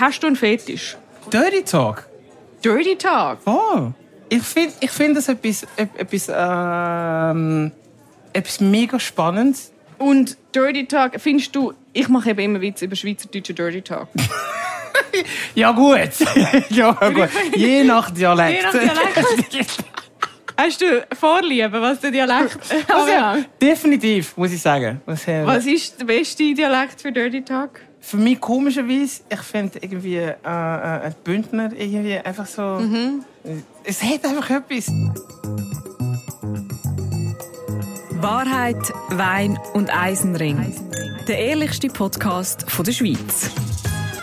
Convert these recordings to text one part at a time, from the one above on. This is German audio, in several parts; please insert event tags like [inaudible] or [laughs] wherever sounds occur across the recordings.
hast du einen Fetisch? Dirty Talk? Dirty Talk? Oh. Ich finde ich find das etwas, etwas, ähm, etwas mega Spannendes. Und Dirty Talk, findest du, ich mache eben immer Witze über schweizerdeutsche Dirty Talk. [laughs] Ja gut. [laughs] ja gut. Je nach Dialekt. Je nach Dialekt. [laughs] Hast du Vorliebe, was der Dialekt Also, also, definitiv, muss ich sagen. Was, äh, Was ist der beste Dialekt für Dirty Talk? Für mich komischerweise, ich finde irgendwie äh, äh, die Bündner irgendwie einfach so. Mhm. Es hat einfach etwas. Wahrheit, Wein und Eisenring. Der ehrlichste Podcast von der Schweiz.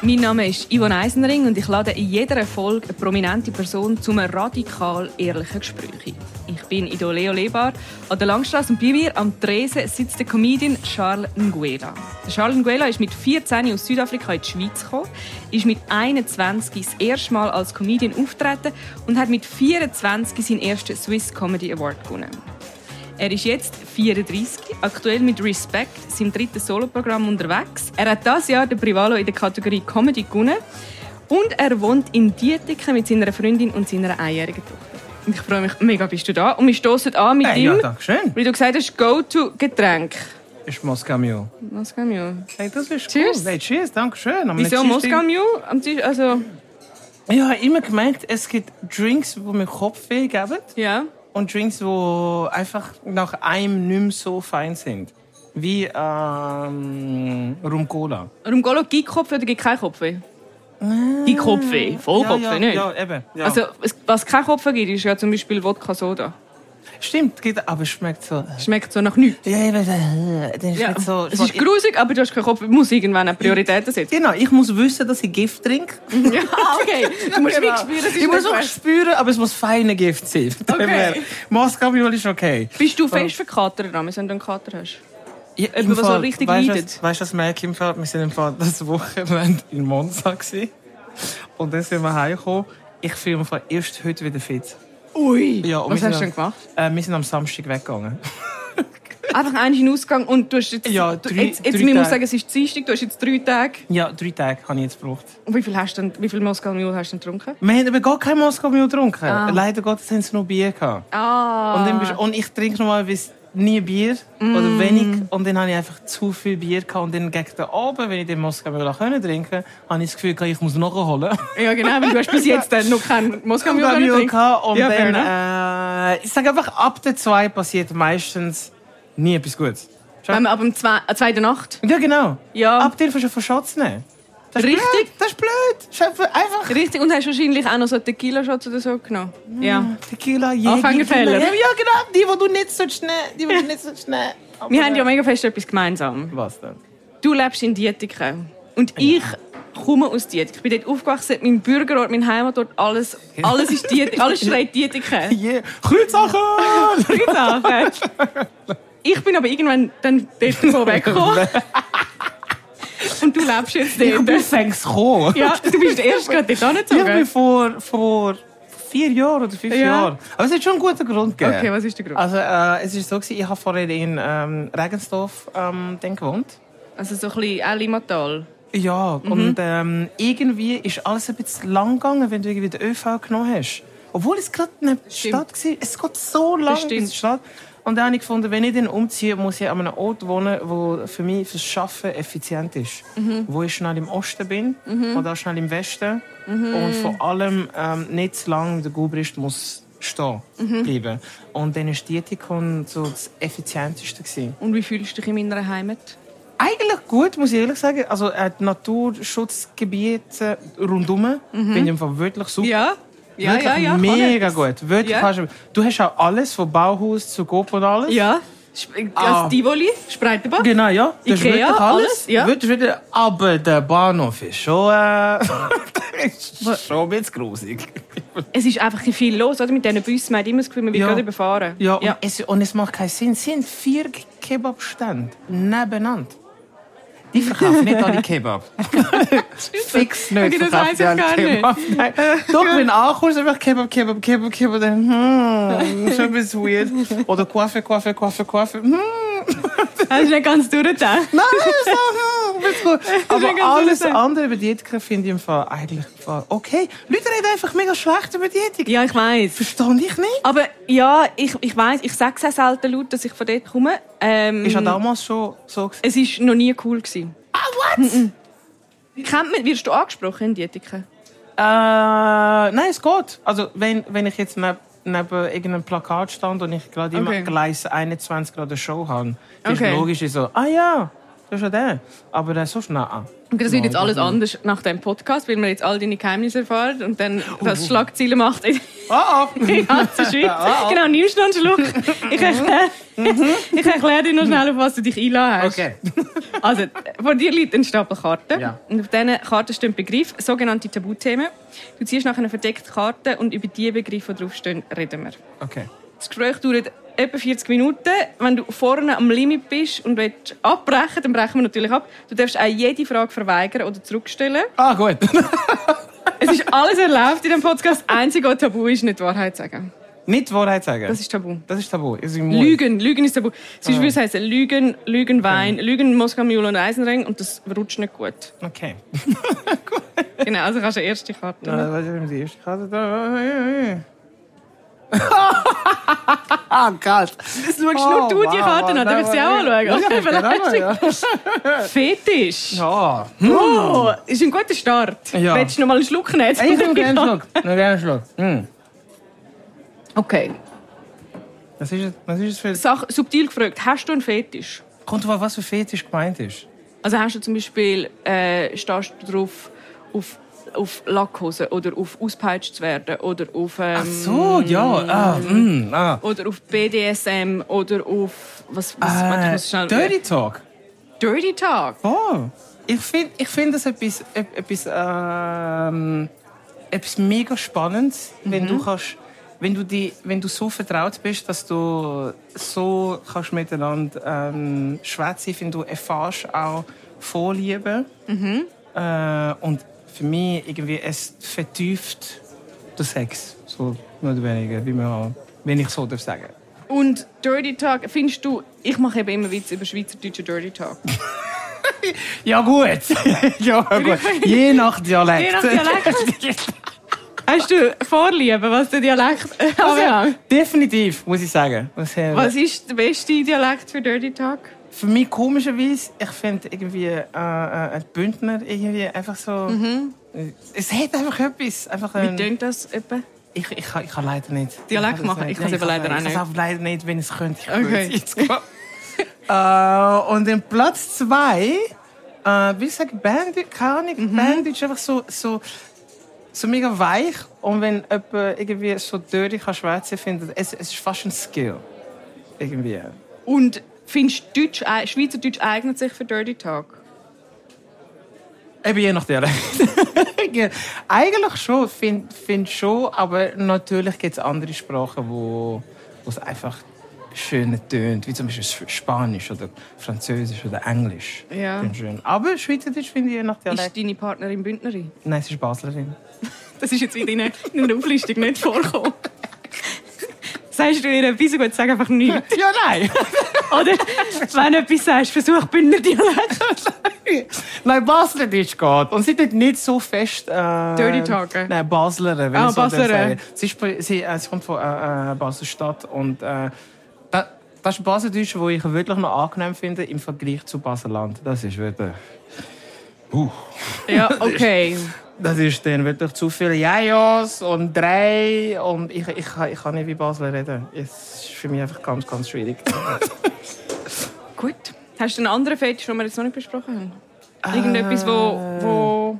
Mein Name ist Yvonne Eisenring und ich lade in jeder Folge eine prominente Person zu einem radikal ehrlichen Gespräch ein. Ich bin in Leo Lebar an der Langstrasse und bei mir am Tresen sitzt der Comedian Charles Nguela. Charles Nguela ist mit 14 aus Südafrika in die Schweiz gekommen, ist mit 21 das erste Mal als Comedian auftreten und hat mit 24 seinen ersten Swiss Comedy Award gewonnen. Er ist jetzt 34, aktuell mit Respect, seinem dritten Soloprogramm unterwegs. Er hat dieses Jahr den Privalo in der Kategorie Comedy gewonnen. Und er wohnt in Dietiken mit seiner Freundin und seiner einjährigen Tochter. Ich freue mich mega, bist du da. Und wir stoßen an mit Hey, ihm, ja, danke schön. wie du gesagt hast, Go-To-Getränk. Ist Moskau Mule. Kann wir? Hey, das ist Cheers. cool. Hey, cheers, danke schön. Am Wieso Moskau Mule? Am Tisch- Also, Ich habe immer gemerkt, es gibt Drinks, die mir Kopfweh geben. ja. Und Drinks, die einfach nach einem nicht mehr so fein sind. Wie ähm, Rum Cola. Rum Golo, gibt Kopfweh oder gibt kein Kopfweh? Gibt Kopfweh, voll ja, Kopfweh, ja, nicht? Ja, eben. Ja. Also, was kein Kopfweh gibt, ist ja zum Beispiel Wodka Soda. Stimmt, geht, aber es schmeckt so. Schmeckt so nach nichts. Ja, eben, äh, dann Ja, so. es ist grusig, aber du hast keinen Kopf. Du musst irgendwann eine Prioritäten setzen. Genau, ich muss wissen, dass ich Gift trinke. [laughs] ja, okay. Du musst Genau. spüren, Ich muss auch fest. spüren, aber es muss feine Gift sein. [laughs] Okay. Mule ist okay. Bist du fest verkatert, wenn du einen Kater hast? Ja, Jemand, der so richtig weißt, leidet. was- Weißt du, was merke ich im Fall? Wir sind im Fall das Wochenende in Monza gewesen. Und dann sind wir heimgekommen. Ich fühle mich erst heute wieder fit. Ui. Ja, Was hast du denn gemacht? Äh, wir sind am Samstag weggegangen. [laughs] Einfach einen Ausgang und du hast jetzt... Ja, drei- jetzt, jetzt drei man muss sagen, es ist Dienstag, du hast jetzt drei Tage. Ja, drei Tage habe ich jetzt gebraucht. Und wie viel, hast du denn, wie viel Moskau Mule hast du denn getrunken? Wir haben aber gar kein Moskau mehr getrunken. Ah. Leider Gottes haben sie noch Bier gehabt. Ah. Und, dann bist, und ich trinke normalerweise nie Bier Mm. oder wenig. Und dann habe ich einfach zu viel Bier gehabt. Und dann gegen den Abend, wenn ich den Moskau trinken habe ich das Gefühl, ich muss nachholen. Ja, genau, weil du hast bis jetzt dann noch keinen Moskau trinken. gehabt. Und Ja, dann, äh, ich sage einfach, ab der zwei passiert meistens nie etwas Gutes. Wenn man ab zwei, äh, zweiten Nacht... Ja, genau. Ja. Ab der schon von Schatz nehmen. Das ist Richtig. Blöd. Das ist blöd. Das ist einfach- Richtig, und hast wahrscheinlich auch noch so Tequila-Shots oder so genommen. Ja. Tequila, Jäger. Anfängerfehler. Ja, genau. Die, die du nicht so schnell. Die, die du nicht so schnell. [laughs] Wir haben ja mega fest etwas gemeinsam. Was denn? Du lebst in Dietiken. Und ich komme aus Dietiken. Ich bin dort aufgewachsen, mein Bürgerort, mein Heimatort, alles, alles ist Dietiken. Alles [laughs] schreit Dietiken. Yeah. Kreuzsachen! Sachen. [laughs] Ich bin aber irgendwann dann dort so weggekommen. Und du lebst jetzt Ich bin dort. fängst gekommen. Ja, du bist erst gerade dort Ich bin angezogen. vor, vor vier Jahren oder fünf Ja. Jahren. Aber es hat schon einen guten Grund gegeben. Okay, was ist der Grund? Also, äh, es ist so, gewesen, ich habe vorher in ähm, Regensdorf ähm, gewohnt. Also so ein bisschen auch. Ja, Mhm. und ähm, irgendwie ist alles ein bisschen lang gegangen, wenn du irgendwie den ÖV genommen hast. Obwohl es gerade eine. Stadt war. Es geht so lang bis zur Stadt. Und dann habe ich gefunden, wenn ich dann umziehe, muss ich an einem Ort wohnen, wo für mich fürs Arbeiten effizient ist. Mhm. Wo ich schnell im Osten bin oder auch schnell im Westen. Mhm. Und vor allem ähm, nicht zu lange der Gubrist muss stehen Mhm. bleiben. Und dann war Dietikon so das Effizienteste. Gewesen. Und wie fühlst du dich in meiner Heimat? Eigentlich gut, muss ich ehrlich sagen. Also äh, die Naturschutzgebiete rundum bin ich im Fall wirklich super. Mhm. Ja? Ja, wirklich ja, ja. mega gut. Wirklich, Ja. du, hast auch alles, von Bauhaus zu Coop und alles. Ja. Sp- Ah. Das Tivoli, Spreitenbach. Genau, ja. Das ist Ikea, wirklich alles, ja. Wirklich, wirklich, aber der Bahnhof ist schon, äh, [laughs] ist schon ein bisschen grusig. Es ist einfach viel los, oder? Mit diesen Bussen. Man hat immer das Gefühl, man wird Ja. gerade überfahren. Ja, und, Es, und es macht keinen Sinn. Es sind vier Kebabstände nebeneinander. Die verkaufen nicht alle Kebab. [laughs] Fix nicht Okay, das die ich gar nicht. Kebab. Nein. Doch, wenn du ankommst, einfach Kebab, Kebab, Kebab, Kebab, dann, hm, schon ein bisschen weird. Oder Coiffe, Coiffe, Coiffe, Coiffe, hm. Hast du nicht ganz durchgedacht? [laughs] Nein, so, hm. Aber alles andere über Diätiker finde ich im Fall eigentlich im Fall okay. Leute reden einfach mega schlecht über Diätiker. Ja, ich weiß. Verstehe ich nicht. Aber ja, ich, ich weiß, ich sage es auch selten laut, dass ich von dort komme. Ähm, Ist ja damals schon so gewesen. es war noch nie cool. Gewesen. Ah, what? Kennt man, wirst du angesprochen in Diätiker? Äh, nein, es geht. Also, wenn, wenn ich jetzt neben, neben irgendeinem Plakat stand und ich gerade immer Okay. Gleis 21 gerade eine Show habe, ist Okay. logisch ich so, ah ja, das ist ja der. Aber der ist so schnell. Das wird jetzt alles anders nach dem Podcast, weil wir jetzt all deine Geheimnisse erfahren und dann Oh. [laughs] das Schlagzeilen [laughs] macht in Oh, oh. der ganzen Schweiz. Oh, oh. Genau, Neustandschluck. [laughs] Ich erkläre ich erklär dir noch schnell, auf was du dich einladen hast. Okay. Also, vor dir liegt ein Stapel Karten. Ja. Und auf diesen Karten stehen Begriffe, sogenannte Tabuthemen. Du ziehst nachher eine verdeckte Karte und über die Begriffe, die draufstehen, reden wir. Okay. Das Gespräch dauert etwa 40 Minuten. Wenn du vorne am Limit bist und willst abbrechen, dann brechen wir natürlich ab. Du darfst auch jede Frage verweigern oder zurückstellen. Ah, gut. [laughs] Es ist alles erlaubt in diesem Podcast. Das Einzige, was tabu ist, nicht die Wahrheit sagen. Nicht die Wahrheit sagen. Das ist tabu. das ist tabu. Das ist im Mund. Lügen, Lügen ist tabu. Sonst würde es heißen Lügen, Lügenwein, Lügen, Moskau, Mule und Eisenring und das rutscht nicht gut. Okay. [laughs] [laughs] Genau, also kannst du eine erste Karte. Na, was ist die erste Karte? [laughs] Ah, kalt. Das schaust nur du die Karte an, darf ich sie auch anschauen? Ja, Okay, vielleicht. ja. Fetisch. Ja. Oh, ist ein guter Start. Ja. Willst du noch mal einen Schluck nehmen? Ich gerne einen Schluck. Noch einen Schluck. Hm. Okay. Was ist was ist es für... Sach, subtil gefragt, hast du einen Fetisch? Kommt drauf, was für Fetisch gemeint ist. Also hast du zum Beispiel, äh, stehst du drauf auf, auf Lackhosen oder auf auspeitscht zu werden oder auf... Ähm, Ach so, ja. Ah, mm, ah. Oder auf BDSM oder auf... Was, was, warte, ich muss Äh, schnell- Dirty Talk. Dirty Talk. Oh. Ich finde ich find das etwas, etwas, ähm, etwas mega Spannendes, wenn du kannst, wenn du die, wenn du so vertraut bist, dass du so kannst miteinander ähm, schwätzen. Finde, du erfährst auch Vorliebe. Äh, und für mich irgendwie es vertieft den Sex, so oder weniger, wie man, wenn ich so darf sagen. Und Dirty Talk, findest du... Ich mache eben immer Witze über schweizerdeutsche Dirty Talk. [laughs] Ja gut, [laughs] ja gut. Je nach Dialekt. Je nach Dialekt. [laughs] Hast du Vorliebe, was den Dialekt äh, anbelangt? Definitiv, muss ich sagen. Was, äh, Was ist der beste Dialekt für Dirty Talk? Für mich komischerweise, ich finde irgendwie äh, äh, ein Bündner irgendwie einfach so. Äh, Es hat einfach etwas. Einfach, Wie ein, tönt das etwa? ich, ich, kann, ich kann leider nicht. Dialekt Ich kann machen? nicht. Ich Nein, eben leider auch Ich nicht. kann es leider nicht, wenn ich es könnte. Ich Okay. es jetzt [laughs] äh, und im Platz zwei, will ich sagen, Bandit, keine Ahnung. Mhm. Bandit ist einfach so, so, so mega weich. Und wenn jemand irgendwie so dirty kann schwätzen, finde ich, es, es ist fast ein Skill. Irgendwie. Und findest du Deutsch, äh, Schweizerdeutsch eignet sich für Dirty Talk? Eben je nach Dialekt. Ja, Eigentlich schon, finde find schon, aber natürlich gibt es andere Sprachen, wo es einfach schöner tönt, wie zum Beispiel Spanisch oder Französisch oder Englisch. Ja. Schön. Aber Schweizerdeutsch finde ich je nach Ist Dialekt. deine Partnerin Bündnerin? Nein, sie ist Baslerin. [laughs] Das ist jetzt in deiner, in deiner Auflistung nicht vorgekommen. Sagst du ihr etwas gut, sag einfach nichts. Ja, nein. [laughs] Oder wenn du etwas sagst, versuch Bündner Dialekt. [laughs] nein, Baslerdeutsch geht. Und sie tut nicht so fest. Äh, Dirty talken. Nein, Baslerin. Wenn Ah, so darf Baslerin. sagen. Sie, ist, sie, äh, sie kommt von äh, äh, Basel-Stadt. Und äh, da, das ist Baseldeutsch, das ich wirklich noch angenehm finde im Vergleich zu Baseland. Das ist wirklich. Uh, Ja, okay. [laughs] das ist dann wirklich zu viele Jajos und drei. Und ich, ich, ich, kann nicht wie Basler reden. Es ist für mich einfach ganz, ganz schwierig. [laughs] Gut. Hast du einen anderen Fetisch, den wir jetzt noch nicht besprochen haben? Irgendetwas, wo... wo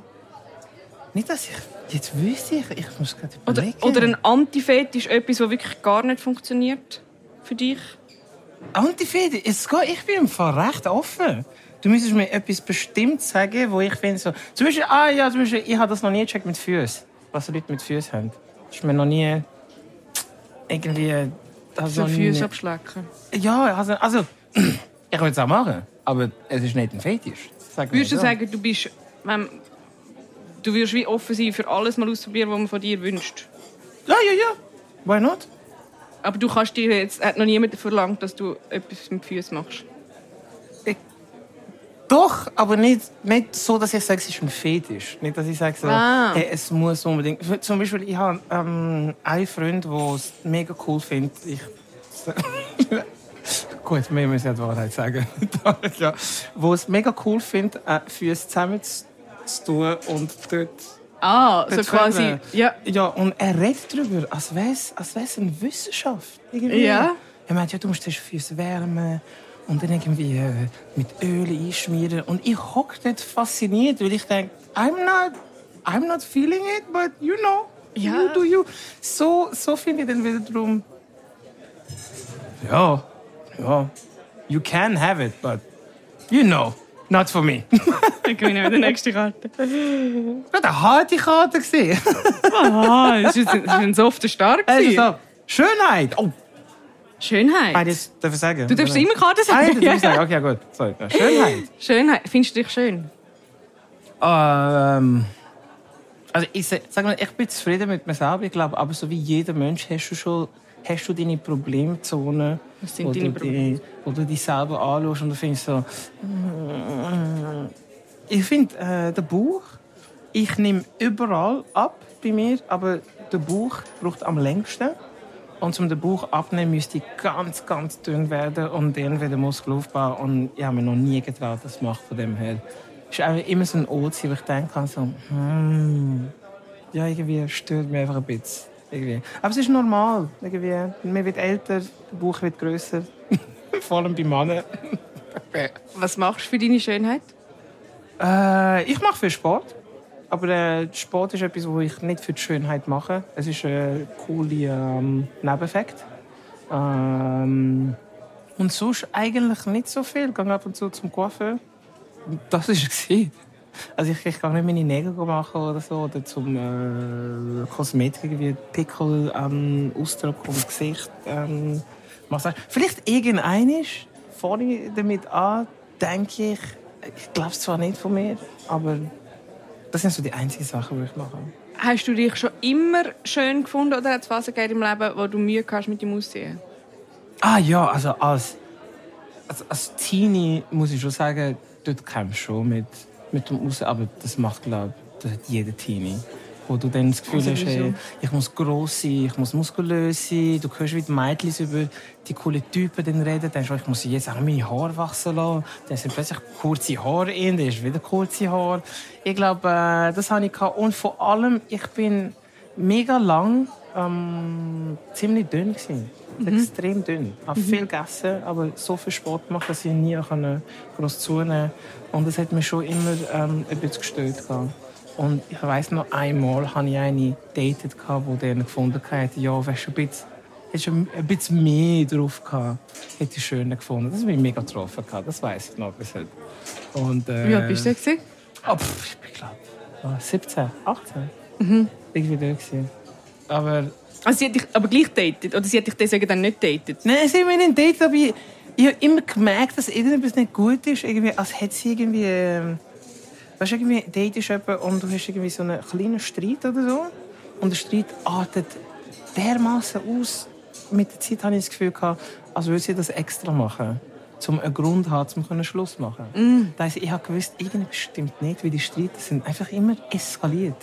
nicht, dass ich. Jetzt wüsste ich. Ich muss gerade oder, überlegen. oder ein Antifetisch, etwas, das wirklich gar nicht funktioniert für dich? Geht, ich bin im Fall recht offen. Du müsstest mir etwas bestimmt sagen, wo ich finde so... Zum Beispiel, ah ja, zum Beispiel, ich habe das noch nie gecheckt mit Füßen. Was Leute mit Füßen haben. Das ist mir noch nie... Irgendwie... Also So Füße abschlecken. Ja, also... also [clears throat] ich würde es auch machen, aber es ist nicht ein Fetisch. Würdest du so. sagen, du bist... Wenn, du würdest wie offen sein für alles mal ausprobieren, was man von dir wünscht? Ja, ja, ja. Why not? Aber du kannst dir jetzt... Hat noch niemand verlangt, dass du etwas mit Füßen machst? Doch, aber nicht, nicht so, dass ich sage, es ist ein Fetisch. Nicht, dass ich sage, so, Ah. hey, es muss unbedingt. Zum Beispiel, ich habe ähm, einen Freund, der es mega cool findet. Ich, [laughs] Gut, wir müssen ja die Wahrheit sagen. [laughs] ja. Wo es mega cool findet, äh, Füße zusammen zu tun und dort. Ah, so dort quasi. zusammen. Ja. Ja, und er redet darüber, als wäre es als wär's eine Wissenschaft. Irgendwie. Ja. Er meint, ja, du musst die Füße wärmen und dann irgendwie äh, mit Öl einschmieren. Und ich hocke dort fasziniert, weil ich denke, I'm not, I'm not feeling it, but you know, Ja. you do you. So, so finde ich dann wiederum, ja, ja, you can have it, but you know, not for me. [laughs] Dann gewinnen wir die nächste Karte. Das war eine harte Karte. gewesen. Ah, das ist ein, softer Stark. Also [laughs] Schönheit. Oh, Schönheit. nein, das darf ich sagen. Du darfst immer Karte Nein, sagen. das darf ich [laughs] sagen. Okay, gut. Sorry. Ja, Schönheit. Schönheit. Findest du dich schön? Ähm, also ich sa- sag mal, ich bin zufrieden mit mir selber, ich glaube, aber so wie jeder Mensch hast du schon hast du deine Problemzonen, Was sind wo, deine du die, wo du dich selber anschaust und du findest so, ich finde äh, der Bauch, ich nehme überall ab bei mir, aber der Bauch braucht am längsten. Und um den Bauch abnehmen, müsste ich ganz, ganz dünn werden und dann wieder Muskelaufbau. Und ich habe mir noch nie getraut, das zu machen von dem her. Es ist immer so ein Ort, wo ich denke, so, hm, ja, irgendwie stört mich einfach ein bisschen. Irgendwie. Aber es ist normal. Irgendwie. Man wird älter, der Bauch wird grösser. [laughs] Vor allem bei Männern. Was machst du für deine Schönheit? Äh, ich mache viel Sport. Aber äh, Sport ist etwas, was ich nicht für die Schönheit mache. Es ist ein cooler ähm, Nebeneffekt. Ähm, und sonst eigentlich nicht so viel. Ich gehe ab und zu zum Coiffeur. Das war es. [laughs] Also ich, ich kann nicht meine Nägel machen oder so. Oder zum äh, Kosmetik, wie Pickel, ähm, Ausdruck vom Gesicht. Ähm, Massage. Vielleicht irgendeines fange ich damit an, denke ich, ich glaube es zwar nicht von mir, aber das sind so die einzigen Sachen, die ich mache. Hast du dich schon immer schön gefunden oder hat es Phasen gegeben im Leben, wo du Mühe hast mit dem Aussehen? Ah ja, also als, als, als Teenie muss ich schon sagen, dort kämpfst du schon mit, mit dem Aussehen, aber das macht, glaube ich, das hat jeder Teenie. Wo du dann das Gefühl Also, hast, hey, ich muss gross sein, ich muss muskulös sein. Du hörst wie die Mädchen über die coolen Typen dann reden. Dann denkst du, ich muss jetzt auch meine Haare wachsen lassen. Dann sind plötzlich kurze Haare in, dann ist wieder kurze Haare. Ich glaube, äh, das habe ich gehabt. Und vor allem, ich bin mega lang ähm, ziemlich dünn gewesen. Extrem dünn. Ich habe viel gegessen, aber so viel Sport gemacht, dass ich nie konnte groß zunehmen Und das hat mich schon immer ähm, ein bisschen gestört. gehabt. Und ich weiss noch einmal hatte ich eine datet, die dann gefunden hat, ja, wärst du ein bisschen, hättest du ein bisschen mehr drauf gehabt, hätte ich schöner gefunden. Das hat mich mega getroffen. gehabt, Das weiss ich noch bis heute. Und, äh, Wie alt bist du? gewesen? Oh, pff, ich bin glaube 17, 18. Mhm. Irgendwie da gewesen. Aber Also sie hat dich aber gleich datet? Oder sie hat dich deswegen dann nicht datet? Nein, sie haben mich nicht datet, aber ich, ich habe immer gemerkt, dass irgendetwas nicht gut ist. Irgendwie, als hätte sie irgendwie... Ähm, weißt du, irgendwie datest jemanden und du hast irgendwie so einen kleinen Streit oder so. Und der Streit artet dermaßen aus. Mit der Zeit hatte ich das Gefühl, gehabt, als würde sie das extra machen. Um einen Grund zu haben, um Schluss zu machen. Mm. Das heisst, ich habe gewusst, irgendetwas stimmt nicht, weil die Streite sind einfach immer eskaliert.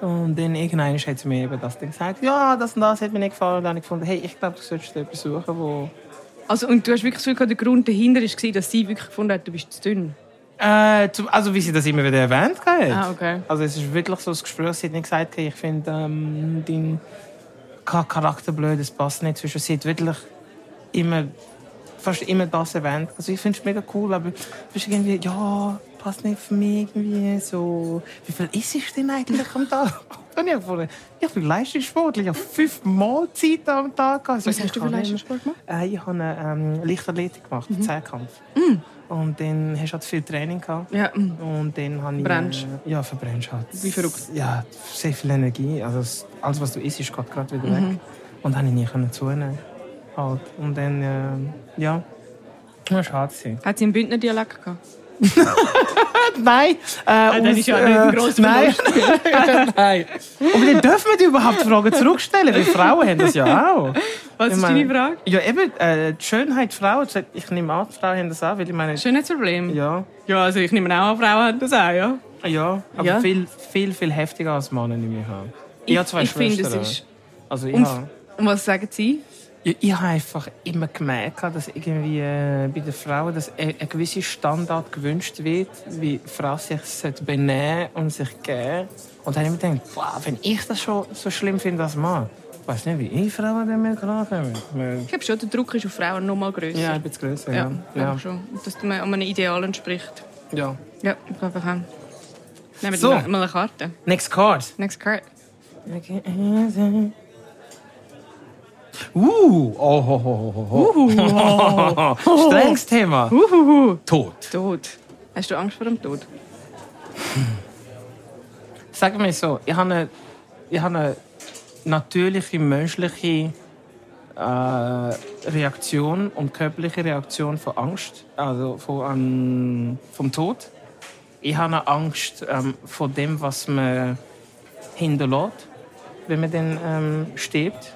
Und dann irgendwann hat sie mir eben das dann gesagt, ja, das und das hat mir nicht gefallen. Und dann habe ich gefunden, hey, ich glaube, du solltest etwas suchen, wo... Also, und du hast wirklich gehabt, der Grund dahinter war, dass sie wirklich gefunden hat, du bist zu dünn? Äh, also wie sie das immer wieder erwähnt hat. Ah, okay. Also es ist wirklich so ein Gespräch, sie hat nicht gesagt, ich finde ähm, dein Charakter blöd, es passt nicht zwischen sie hat wirklich immer, fast immer das erwähnt. Also ich finde es mega cool, aber du bist irgendwie, ja, passt nicht für mich irgendwie so. Wie viel isst du denn eigentlich am Tag? [laughs] Und ich, gefunden, ich bin Leistungssportler, ich habe fünf Mahlzeiten am Tag. Also Was ich hast du für Leistungssport gemacht? äh, ich habe eine ähm, Leichtathletik gemacht, Zehnkampf. Und dann hast du halt viel Training gehabt. Ja, mm. Und dann habe ich... Brennst. Äh, ja, verbrennst halt. Wie verrückt. Ja, sehr viel Energie. Also es- alles, was du isst, ist geht gerade wieder weg. Und dann habe ich nie zunehmen. Halt. Und dann, äh, ja... Das war schade. Hat sie einen Bündner Dialekt gehabt? [laughs] nein. Äh, Ah, dann ist ja nicht ein grosser Nein. [laughs] nein. Aber dann dürfen wir die überhaupt Fragen zurückstellen, weil Frauen haben das ja auch. Was Ich ist meine- deine Frage? Ja, eben, äh, die Schönheit Frauen, ich nehme an, Frauen haben das auch, weil ich meine, Schönheitsproblem? ja, Ja, also ich nehme auch an, Frauen haben das auch, ja. ja, aber Ja. viel, viel, viel heftiger als Männer nehme ich an. Ich, Ich- habe zwei ich finde, Schwestern. es ist- Also ich, Und, habe, und was sagen Sie? Ja, ich habe einfach immer gemerkt, dass irgendwie äh, bei den Frauen dass ein, ein gewisser Standard gewünscht wird, wie die Frau sich benehmen und sich geben. Und dann habe ich mir gedacht, wow, wenn ich das schon so schlimm finde als Mann, ich weiß nicht, wie ich Frauen damit klarkommen. Ich glaube schon, der Druck ist auf Frauen noch mal grösser. Ja, ein bisschen grösser, ja, ja. ja. schon. Dass man einem Ideal entspricht. ja. Ja, ich glaube auch. Nehmen So. wir mal eine Karte. Next card. Next card. Uh, oh, ho, ho, ho, ho. [laughs] Strenges Thema. Uhuhu. Tod. Tod. Hast du Angst vor dem Tod? [laughs] Sag mir so, ich habe eine, ich habe eine natürliche menschliche äh, Reaktion und körperliche Reaktion von Angst, also von, ähm, vom Tod. Ich habe Angst ähm, vor dem, was man hinterlässt, wenn man dann ähm, stirbt.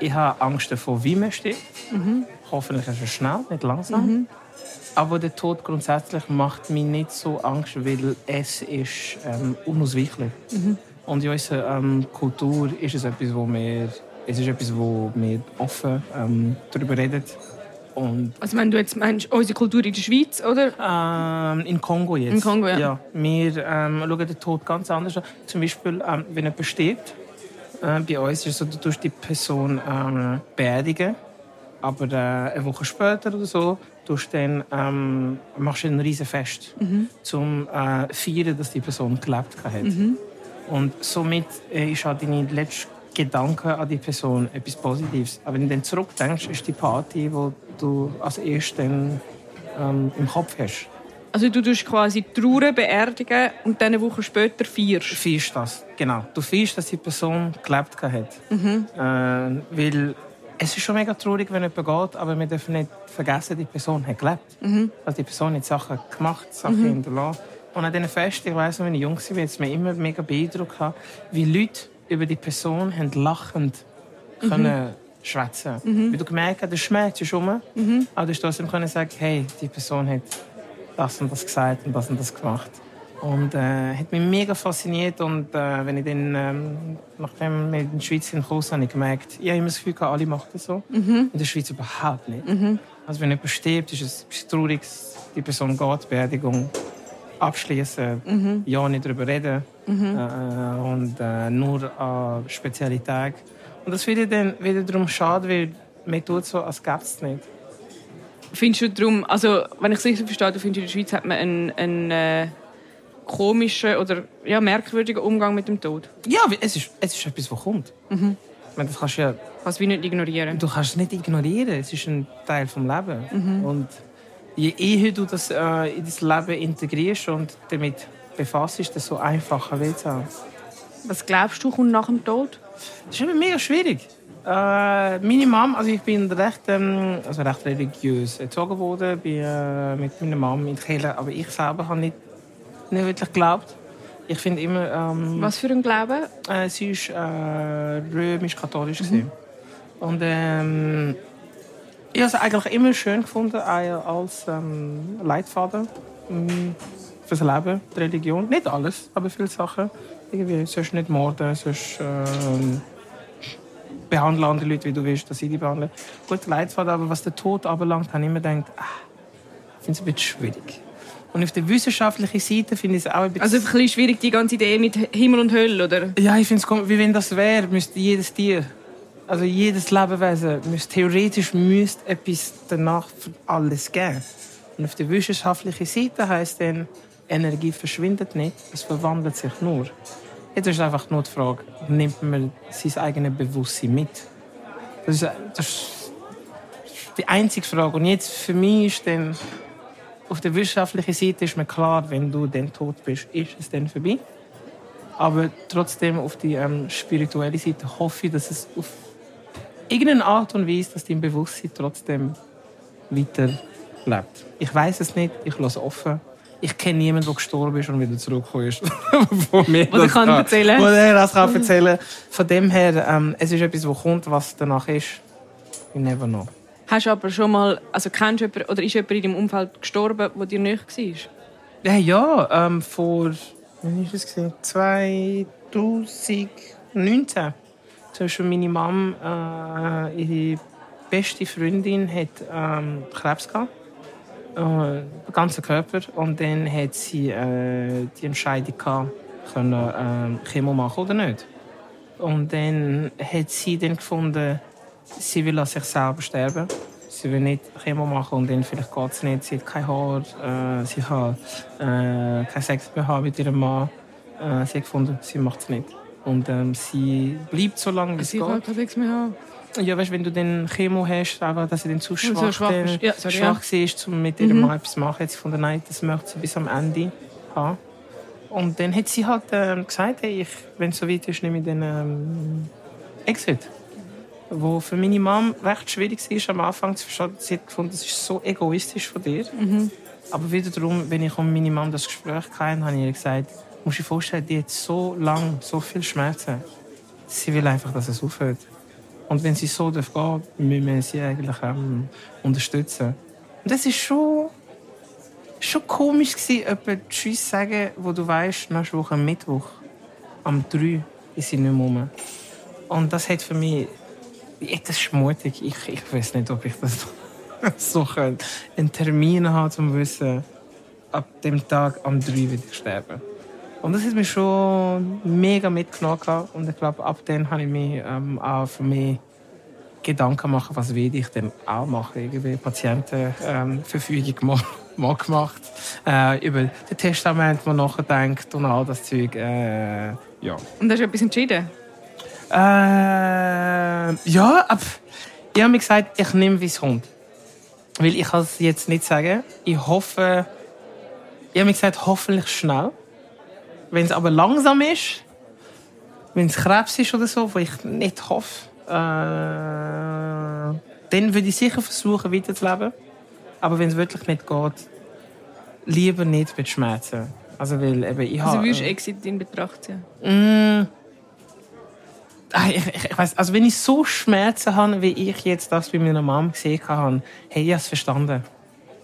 Ich habe Angst davor, wie man stirbt. Hoffentlich ist es schnell, nicht langsam. Aber der Tod grundsätzlich macht mir nicht so Angst, weil es ist ähm, unausweichlich. Und in unserer ähm, Kultur ist es etwas, wo wir, es ist etwas, wo wir offen ähm, darüber reden. Und Also wenn du jetzt meinst, unsere Kultur in der Schweiz, oder? ähm, in Kongo jetzt. In Kongo, ja. ja wir ähm, schauen den Tod ganz anders an. Zum Beispiel, ähm, wenn jemand stirbt, äh, bei uns ist es so, du tust die Person ähm, beerdigen, aber äh, eine Woche später oder so tust dann, ähm, machst du ein riesen Fest, Mhm. zum äh, feiern, dass die Person gelebt hat. Mhm. Und somit äh, ist auch deine letzte Gedanke an die Person etwas Positives. Aber wenn du dann zurückdenkst, ist die Party, die du als erstes dann, ähm, im Kopf hast. Also du tust quasi Trauer beerdigen und dann eine Woche später feierst. feierst das, genau. Du feierst, dass die Person gelebt hat. Äh, weil es ist schon mega traurig, wenn jemand geht, aber wir dürfen nicht vergessen, die Person hat gelebt. Also die Person hat Sachen gemacht, Sachen hinterlassen. Und an diesen Festen, ich weiss noch, wenn ich jung war, hat mir immer mega beeindruckt, wie Leute über die Person haben lachend können schwätzen. Weil du gemerkt hast, der Schmerz ist rum, aber du hast trotzdem können sagen, hey, die Person hat das und das gesagt und das und das gemacht. Und äh, hat mich mega fasziniert. Und äh, wenn ich dann, ähm, nachdem wir in der Schweiz sind, habe ich gemerkt, ich habe immer das Gefühl, gehabt, alle machen das so. In der Schweiz überhaupt nicht. Also wenn jemand stirbt, ist es ist traurig, die Person geht, Beerdigung abschließen, ja nicht darüber reden äh, und äh, nur an spezielle Tage. Und das ich dann wiederum schade, weil man tut so, als gäbe es nicht. Findest du darum, also wenn ich es richtig verstehe, du findest, in der Schweiz hat man einen, einen äh, komischen oder ja, merkwürdigen Umgang mit dem Tod. Ja, es ist, es ist etwas, was kommt. Ich meine, das kannst du ja Kannst du wie nicht ignorieren. Du kannst es nicht ignorieren. Es ist ein Teil des Lebens. Und je eher du das äh, in dein Leben integrierst und damit befasst, desto einfacher wird es auch. Was glaubst du, kommt nach dem Tod? Das ist immer mega schwierig. Äh, meine Mom, also ich bin recht, ähm, also recht religiös erzogen worden, bin äh, mit meiner Mom in Kirche, aber ich selber habe nicht, nicht wirklich geglaubt. Ich finde immer, ähm, Was für ein Glaube? äh, sie war äh, römisch-katholisch. gewesen. Und ähm, ich habe es eigentlich immer schön gefunden, als ähm, Leitfaden ähm, fürs Leben, die Religion. Nicht alles, aber viele Sachen. Irgendwie, sonst nicht morden, sonst ähm, behandeln andere Leute, wie du willst, dass sie die behandeln. Gut, Leitfaden, aber was den Tod anbelangt, habe ich immer gedacht, ah, ich finde es ein bisschen schwierig. Und auf der wissenschaftlichen Seite finde ich es auch ein bisschen... Also ein bisschen schwierig, die ganze Idee mit Himmel und Hölle, oder? Ja, ich finde es komisch, wie wenn das wäre, müsste jedes Tier, also jedes Lebewesen, müsste, theoretisch müsste etwas danach für alles geben. Und auf der wissenschaftlichen Seite heißt dann, Energie verschwindet nicht, es verwandelt sich nur. Jetzt ist einfach nur die Frage, nimmt man sein eigenes Bewusstsein mit? Das ist, das ist die einzige Frage. Und jetzt für mich ist dann, auf der wissenschaftlichen Seite ist mir klar, wenn du dann tot bist, ist es dann vorbei. Aber trotzdem auf die ähm, spirituelle Seite hoffe ich, dass es auf irgendeine Art und Weise, dass dein Bewusstsein trotzdem weiter lebt. Ich weiß es nicht, ich lasse offen. Ich kenne niemanden, der gestorben ist und wieder zurückgekommen ist. [laughs] von mir Was er kann erzählen. Wo er das kann [laughs] erzählen Von dem her, ähm, es ist etwas, was kommt, was danach ist. You never know. Hast du aber schon mal, also kennst du jemanden, oder ist jemand in deinem Umfeld gestorben, der dir nicht war? Ja, ja ähm, vor, wann war das? gewesen? 2019. Zum Beispiel meine Mom, äh, ihre beste Freundin, hat ähm, Krebs gehabt. Äh, ganzen Körper. Und dann hat sie äh, die Entscheidung gehabt, können äh, Chemo machen oder nicht. Und dann hat sie dann gefunden, sie will an sich selber sterben. Sie will nicht Chemo machen und dann vielleicht geht es nicht. Sie hat kein Haar, äh, sie hat äh, keinen Sex mehr mit ihrem Mann. Äh, sie hat gefunden, sie macht es nicht. Und ähm, sie bleibt so lange, wie es Also ich kann geht. keinen Sex mehr haben. Ja, weißt, wenn du dann Chemo hast, einfach, dass sie dann zu schwach, schwach dann bist. Ja, sorry, schwach war, um mit ihrem Mann etwas zu machen, hat sie gefunden, nein, das möchte sie bis am Ende haben. Und dann hat sie halt ähm, gesagt, hey, ich, wenn es so weit ist, nehme ich den ähm, Exit. Wo für meine Mom recht schwierig war, am Anfang zu verstehen. Sie hat gefunden, das ist so egoistisch von dir. Aber wiederum, wenn ich um meine Mom das Gespräch hatte, habe ich ihr gesagt, musst du dir vorstellen, die hat so lange, so viel Schmerzen. Sie will einfach, dass es aufhört. Und wenn sie so darf gehen, müssen wir sie eigentlich ähm, unterstützen. Und das ist schon, schon komisch gewesen, jemand Tschüss sagen, wo du weißt, nächste Woche Mittwoch, am 3 ist sie nicht mehr rum. Und das hat für mich, ist mutig. Ich, ich weiß nicht, ob ich das [laughs] so könnte. Einen Termin haben, um zu wissen, ab dem Tag am 3 will ich sterben. Und das hat mich schon mega mitgenommen. Und ich glaube, ab dann habe ich mich ähm, auch für mich Gedanken gemacht, was will ich denn auch machen. Irgendwie Patientenverfügung ähm, Verfügung mal, [laughs] mal gemacht. Äh, über das Testament mal nachgedacht und all das Zeug. Äh, ja. Und hast du etwas entschieden? Äh, ja, ab, ich habe mir gesagt, ich nehme, wie es kommt. Weil ich kann es jetzt nicht sagen. Ich hoffe, ich habe mir gesagt, hoffentlich schnell. Wenn es aber langsam ist, wenn es Krebs ist oder so, wo ich nicht hoffe, äh, dann würde ich sicher versuchen, weiterzuleben. Aber wenn es wirklich nicht geht, lieber nicht mit Schmerzen. Also, weil eben, ich Also würdest du Exit in Betracht ziehen? Mm. Ich, ich, ich weiss, also wenn ich so Schmerzen habe, wie ich jetzt das bei meiner Mom gesehen habe, hey, ich habe es verstanden.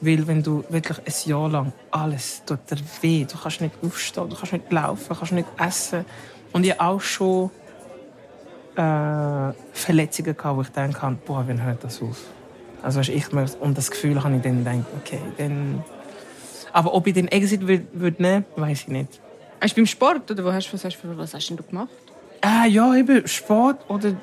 Weil wenn du wirklich ein Jahr lang alles tut dir weh, du kannst nicht aufstehen, du kannst nicht laufen, du kannst nicht essen. Und ich auch schon äh, Verletzungen gehabt, wo ich denke, boah, wann hört das auf? Also weißt, ich möchte, und das Gefühl habe ich dann gedacht, okay, dann... Aber ob ich den Exit würde würd nehmen, weiß ich nicht. Hast du beim Sport oder wo hast, was, hast, du- was hast denn du gemacht? Ah, ja, eben Sport oder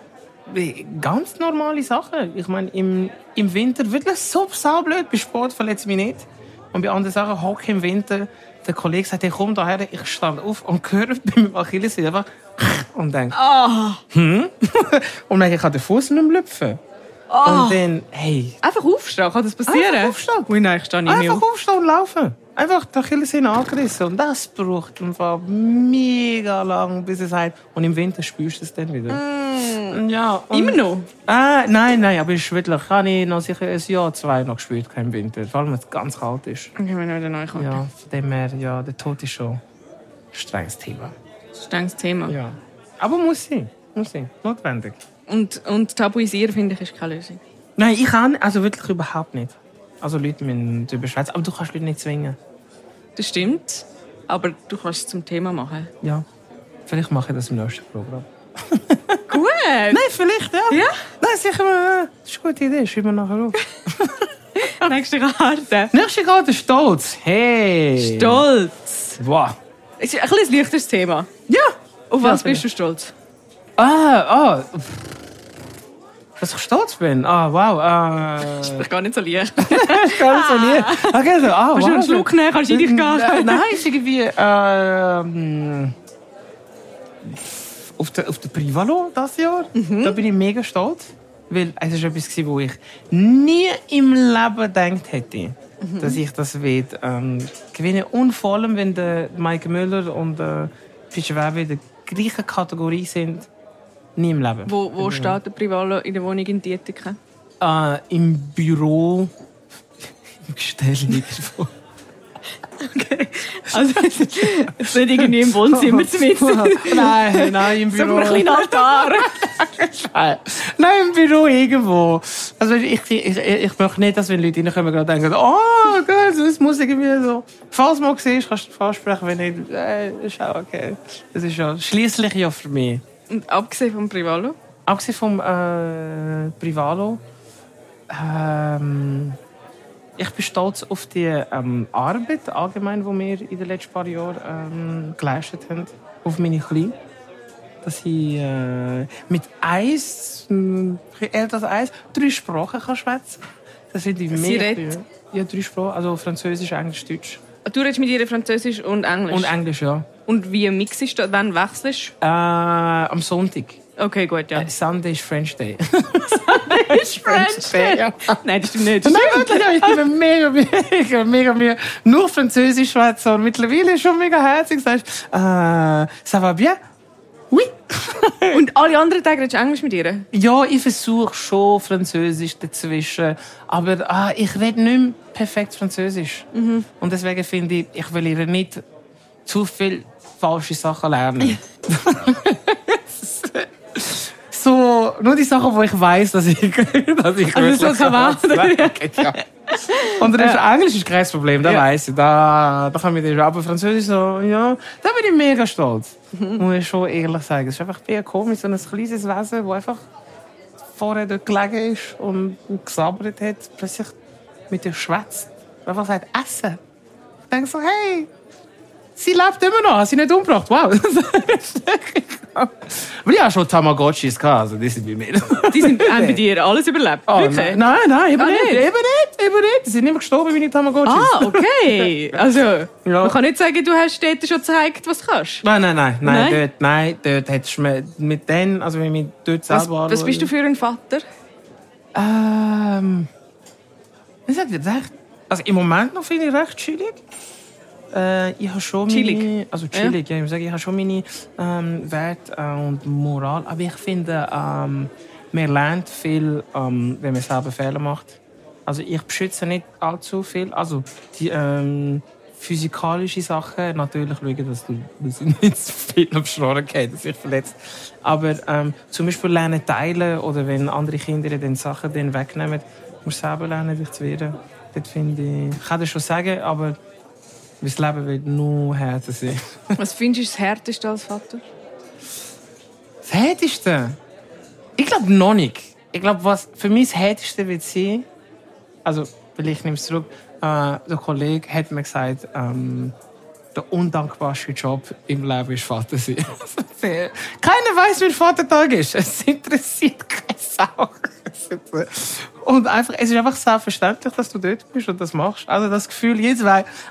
ganz normale Sachen. Ich meine, im, im Winter wirklich so saublöd. Bei Sport verletze ich mich nicht. Und bei anderen Sachen, Hockey im Winter, der Kollege sagt, hey, komm daher, ich stand auf und [laughs] höre bei meinem Achilles einfach [laughs] und denke, hm? [laughs] und dann ich kann den Fuß nicht mehr lüpfen. Und dann, hey, Einfach aufstehen, kann das passieren? Einfach aufstehen. Ui, nein, ich stehe nicht mehr Einfach auf. aufstehen und laufen. Einfach die Achillessehne angerissen. Und das braucht einfach mega lang, bis es heilt. Und im Winter spürst du es dann wieder. Ja, und- Immer noch? Ah, nein, nein, aber ist wirklich, habe ich noch sicher ein Jahr, zwei noch gespürt, kein Winter. Vor allem, wenn es ganz kalt ist. Okay, wenn wir wieder neu kommen. Ja, von dem her, ja, der Tod ist schon ein strenges Thema. Strenges Thema. Ja. Aber muss sein, muss sein, notwendig. Und, und tabuisieren, finde ich, ist keine Lösung. Nein, ich kann, also wirklich überhaupt nicht. Also Leute müssen darüber schwätzen, aber du kannst Leute nicht zwingen. Das stimmt. Aber du kannst es zum Thema machen. Ja, vielleicht mache ich das im nächsten Programm. [laughs] Gut! Nein, vielleicht, ja. Ja? Nein, sicher, äh, das ist eine gute Idee, schreiben wir nachher auf. [laughs] Nächste Karte. Nächste Karte, Stolz. Hey. Stolz. Wow. Ist ein bisschen ein leichteres Thema. Ja. Auf was bist du stolz? Ah, ah. pff. Dass ich stolz bin. Ah, wow. Ah. Ich gar nicht so leicht. [laughs] Ich kann es so lieb. Okay, so, ah, Kannst du wow. einen Schluck nehmen? Kannst du dich gehen? Äh, Nein, ist irgendwie ähm, auf der, auf der Privalo das Jahr. Da bin ich mega stolz. Weil es war etwas, wo ich nie im Leben gedacht hätte, dass ich das will, ähm, gewinnen Und vor allem, wenn der Mike Müller und äh, Fischer Weber in der gleichen Kategorie sind, nie im Leben. Wo, wo steht der Privalo in der Wohnung in Dietiken? Äh, Im Büro, im Gestell irgendwo. Okay. Also, jetzt nicht irgendwie im Wohnzimmer zu nein, nein, im Büro. So ein kleiner Altar. nein. [laughs] nein, im Büro irgendwo. Also ich, ich, ich, möchte nicht, dass wenn Leute reinkommen, gerade denken, oh, gut, das muss irgendwie so. Falls du mal siehst, kannst du vorsprechen, wenn nicht, äh, ist auch okay. Das ist ja schließlich ja für mich. Und abgesehen vom Privalo? Abgesehen vom äh, Privalo, ähm, ich bin stolz auf die ähm, Arbeit allgemein, die wir in den letzten paar Jahren ähm, geleistet haben. Auf meine Kleine. Dass ich äh, mit eins, älter als eins, drei Sprachen kann schwätzen. Das ich Sie redet? Ja, drei Sprachen. Also Französisch, Englisch, Deutsch. Du redest mit ihr Französisch und Englisch? Und Englisch, ja. Und wie mixest du? Wann wechselst du? Äh, am Sonntag. Okay, gut, ja. Uh, Sunday is French Day. [laughs] Sunday is French [laughs] Day? Ja. Nein, das stimmt nicht. Das Nein, wirklich, ich bin [laughs] mega, mega, mega Mühe. Nur Französisch schwätzen und mittlerweile ist schon mega herzig. Sagst, äh, ça va bien? Oui. und alle anderen Tage redest du Englisch mit ihr? Ja, ich versuche schon Französisch dazwischen. Aber ah, ich rede nicht mehr perfekt Französisch. Mhm. Und deswegen finde ich, ich will ihr nicht zu viel falsche Sachen lernen. [laughs] so, nur die Sachen, wo ich weiß, dass ich, [laughs] dass ich also so kann man. [laughs] ja. Und dann ja. Englisch ist kein Problem, da ja. weiß ich, da, da kann ich das. Aber Französisch so, ja, da bin ich mega stolz. Mhm. Muss ich schon ehrlich sagen. Es ist einfach eher komisch, so ein kleines Wesen, das einfach vorher dort gelegen ist und gesabbert hat, plötzlich mit dir schwätzt. Einfach sagt, essen. Ich denke so, hey, sie lebt immer noch, hat sie nicht umgebracht. Wow. [laughs] Aber ich hatte schon Tamagotchis, also die sind bei mir. Die sind, haben [laughs] bei dir alles überlebt? Oh, Wirklich? Nein, nein, eben, ah, nicht. eben nicht. Eben nicht. Die sind nicht mehr gestorben wie die Tamagotchis. Ah, okay. [laughs] Also, ja. man kann nicht sagen, du hast dort schon gezeigt, was du kannst. Nein, nein, nein. Nein, nein? dort, nein, dort hättest du mit denen, also wenn ich dort selber... Was, was bist du für ein Vater? Ähm... Was hat recht? Also im Moment noch finde ich recht chillig. Äh, ich habe schon chillig. meine, also chillig, ja. ja ich sage, ich habe schon meine ähm, Werte äh, und Moral, aber ich finde, ähm, man lernt viel, ähm, wenn man selber Fehler macht. Also ich beschütze nicht allzu viel, also die ähm, physikalische Sachen natürlich schauen, dass du dass [laughs] nicht zu viel am Schnorren geht, dass sich verletzt. Aber ähm, zum Beispiel lernen teilen oder wenn andere Kinder dann Sachen dann wegnehmen, musst du selber lernen, dich zu wehren. Das finde ich, ich kann das schon sagen, aber mein Leben wird nur härter sein. [laughs] Was findest du das Härteste als Vater? Das Härteste? Ich glaube noch nicht. Ich glaube, was für mich das Härteste wird sein, also, vielleicht nehme ich es zurück, äh, der Kollege hat mir gesagt, ähm, der undankbarste Job im Leben ist Vater sein. [laughs] Keiner weiß, wie Vatertag ist. Es interessiert keine Sau. [laughs] Und einfach, es ist einfach selbstverständlich, dass du dort bist und das machst. Also das Gefühl, jetzt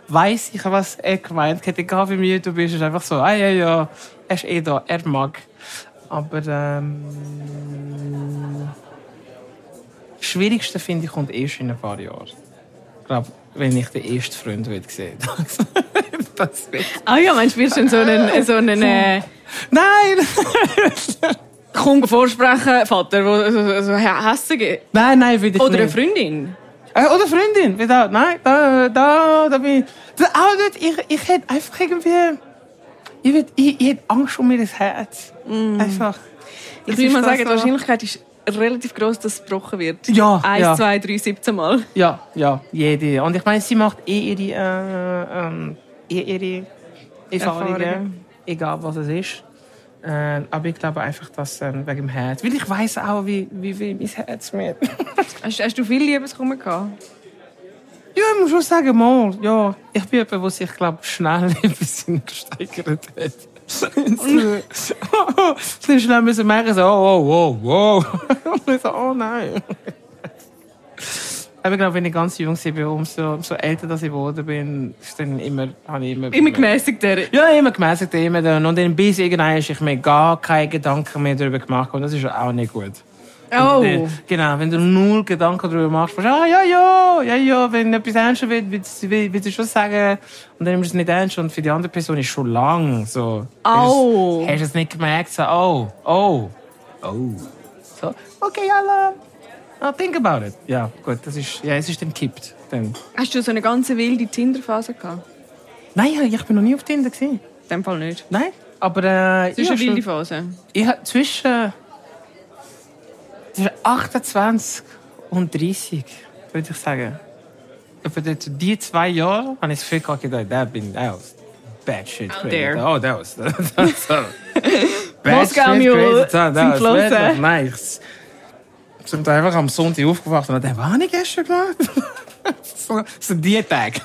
weiß ich, was er gemeint hat. Egal wie müde du bist, ist einfach so, ah ja, ja, er ist eh da, er mag. Aber ähm, das Schwierigste, finde ich, kommt erst in ein paar Jahren. Ich glaube, wenn ich den ersten Freund sehen [laughs] das Ah ja, meinst du, wirst du so einen... So einen äh... Nein! [laughs] Komm vorsprechen, Vater, der so, so hässig Nein, nein, will ich Oder nicht. eine Freundin. Äh, oder Freundin. Da, nein, da, da, da bin ich... Da, auch nicht, ich, ich hätte einfach irgendwie... Ich, will, ich, ich hätte Angst um mein Herz. Mm. Einfach. Ich würde mal sagen, die Wahrscheinlichkeit ist relativ groß, dass es gebrochen wird. Ja. Eins, ja. zwei, drei, siebzehn Mal. Ja, ja, jede. Und ich meine, sie macht eh ihre, äh, ähm, ihre Erfahrungen, Erfahrungen, egal was es ist. Äh, aber ich glaube einfach, dass ähm, wegen dem Herz. Weil ich weiß auch, wie, wie, wie mein Herz mir. [laughs] hast, hast du viel Liebeskummer gehabt? Ja, ich muss schon sagen, mal, ja. Ich bin jemand, der sich, glaube schnell ein gesteigert hat. Dann [laughs] schnell müssen merken, so, oh, oh, oh, oh. [laughs] Und ich so, oh nein. Ich glaube, wenn ich ganz jung war, umso, umso älter dass ich geworden bin, ist dann immer, habe ich immer... Immer gemäßigter? Ja, immer gemäßigter, immer dann. Und dann bis irgendwann ich mir gar keine Gedanken mehr darüber gemacht und das ist auch nicht gut. Oh. Dann, genau, wenn du null Gedanken darüber machst, sagst ah, ja, ja, ja, ja, wenn etwas ernster wird, willst du schon sagen, und dann ist es nicht ernst, und für die andere Person ist es schon lang, so. Oh. Hast du es nicht gemerkt, so, oh, oh, oh. So, okay, Allah, I'll think about it. Ja, gut, das ist, ja, es ist dann kippt. Dann. Hast du so eine ganze wilde Tinderphase gehabt? Nein, ich bin noch nie auf Tinder. Gewesen. In dem Fall nicht. Nein, aber... Äh, Das ist eine ich wilde Phase. ich habe zwischen, zwischen 28 und 30, würde ich sagen. Über die, zwei Jahre habe ich das Gefühl gehabt, that, that was bad shit. Out crazy. there. Oh, that was... [laughs] That was [laughs] bad Moskau shit, Mule crazy time. That was nice. Wir sind einfach am Sonntag aufgewacht und dachte, was habe ich gestern gemacht? [laughs] so, so [laughs] die Tage.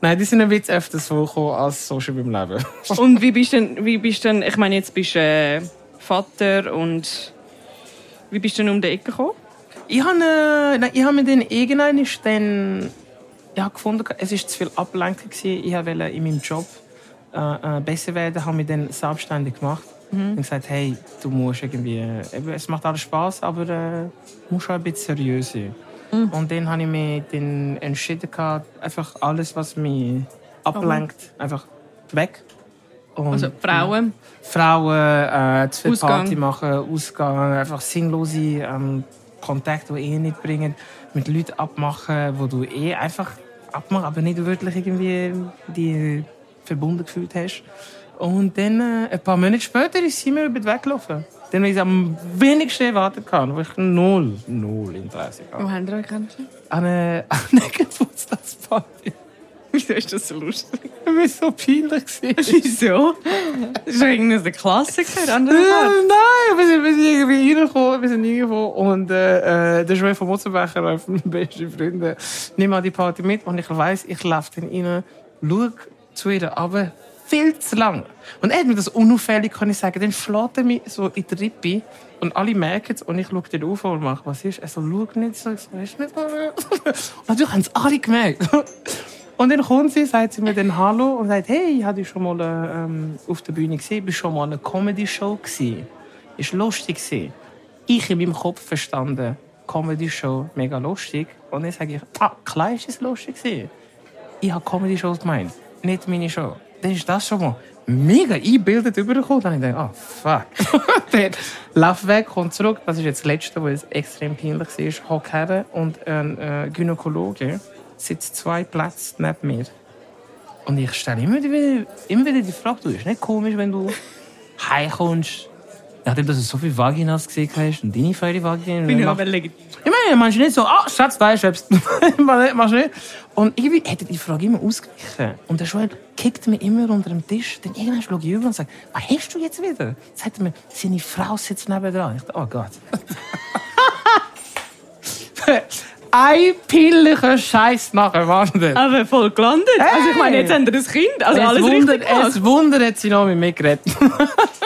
Nein, die sind ein bisschen öfters vorgekommen als so schon beim Leben. [laughs] Und wie bist denn, wie bist denn, ich meine, jetzt bist du äh, Vater und wie bist du denn um die Ecke gekommen? Ich habe, äh, nein, ich habe mir dann irgendwann ist dann, ich habe gefunden, es war zu viel Ablenkung. gewesen. Ich wollte in meinem Job äh, äh, besser werden, habe mich dann selbstständig gemacht. Und gesagt, hey, du musst irgendwie, äh, es macht alles Spaß, aber äh, du musst auch ein bisschen seriös sein. Und dann habe ich mich dann entschieden, einfach alles, was mich ablenkt, einfach weg. Und, Also Frauen. Frauen, äh, zu viel Ausgang. Party machen, Ausgang, einfach sinnlose ähm, Kontakte, die eh nicht bringen, mit Leuten abmachen, wo du eh einfach abmachst, aber nicht wirklich irgendwie die verbunden gefühlt hast. Und dann, äh, ein paar Monate später, ist sie mir über den Weg gelaufen. Dann, weil ich am wenigsten erwartet kann, wo ich null, null Interesse hatte. Wo haben wir euch kennengelernt? An [laughs] einer, einer Geburtstagsparty. Wieso ist das so lustig? Das war so peinlich. Wieso? Das ist irgendwie der Klassiker. Andere Äh. Nein, wir sind, wir sind irgendwie reingekommen, wir sind reingekommen und äh, äh, der Joel von Mutzenbecher, einer meiner besten Freunde, nimmt an die Party mit und ich weiss, ich laufe dann rein, schau zu ihr runter, viel zu lang. Und er hat mir das unauffällig, kann ich sagen, dann schlägt er mich so in die Rippe und alle merken es und ich schaue den auf und mache, was ist? Er so, schau nicht so, so, ist nicht. [laughs] Und natürlich haben es alle gemerkt. Und dann kommt sie, sagt sie mir dann Hallo und sagt, hey, ich habe dich schon mal äh, ähm, auf der Bühne gesehen, bist schon mal eine Comedy-Show gewesen. Ist lustig gewesen. Ich in meinem Kopf verstanden, Comedy-Show, mega lustig. Und dann sage ich, ah, klar ist es lustig. Ich habe Comedy-Shows gemeint, nicht meine Show. Dann ist das schon mal mega eingebildet übergekommen. Dann habe ich gedacht, oh, fuck. [laughs] dann lauf weg, kommt zurück. Das ist jetzt das Letzte, was extrem peinlich war. Hock her und ein äh, Gynäkologe sitzt zwei Plätze neben mir. Und ich stelle immer wieder, immer wieder die Frage, du, ist nicht komisch, wenn du heimkommst, nachdem du so viele Vaginas gesehen hast und deine feine Vagina. Bin ich aber legitim. ich meine, du nicht so, ah, Schatz, da ist etwas. [laughs] Und irgendwie er die Frage immer ausgewichen. Und der Joel kickt mir immer unter dem Tisch. Dann irgendwann schaue ich über und sage, was hast du jetzt wieder? Sagt er mir, seine Frau sitzt nebendran. Ich dachte, oh Gott. [laughs] Ein peinlicher Scheiß nach dem anderen. Aber voll gelandet. Also ich meine, jetzt haben wir ein Kind. Also alles es Wunder, richtig gemacht. es Wunder hat sie noch mit mir geredet. [laughs]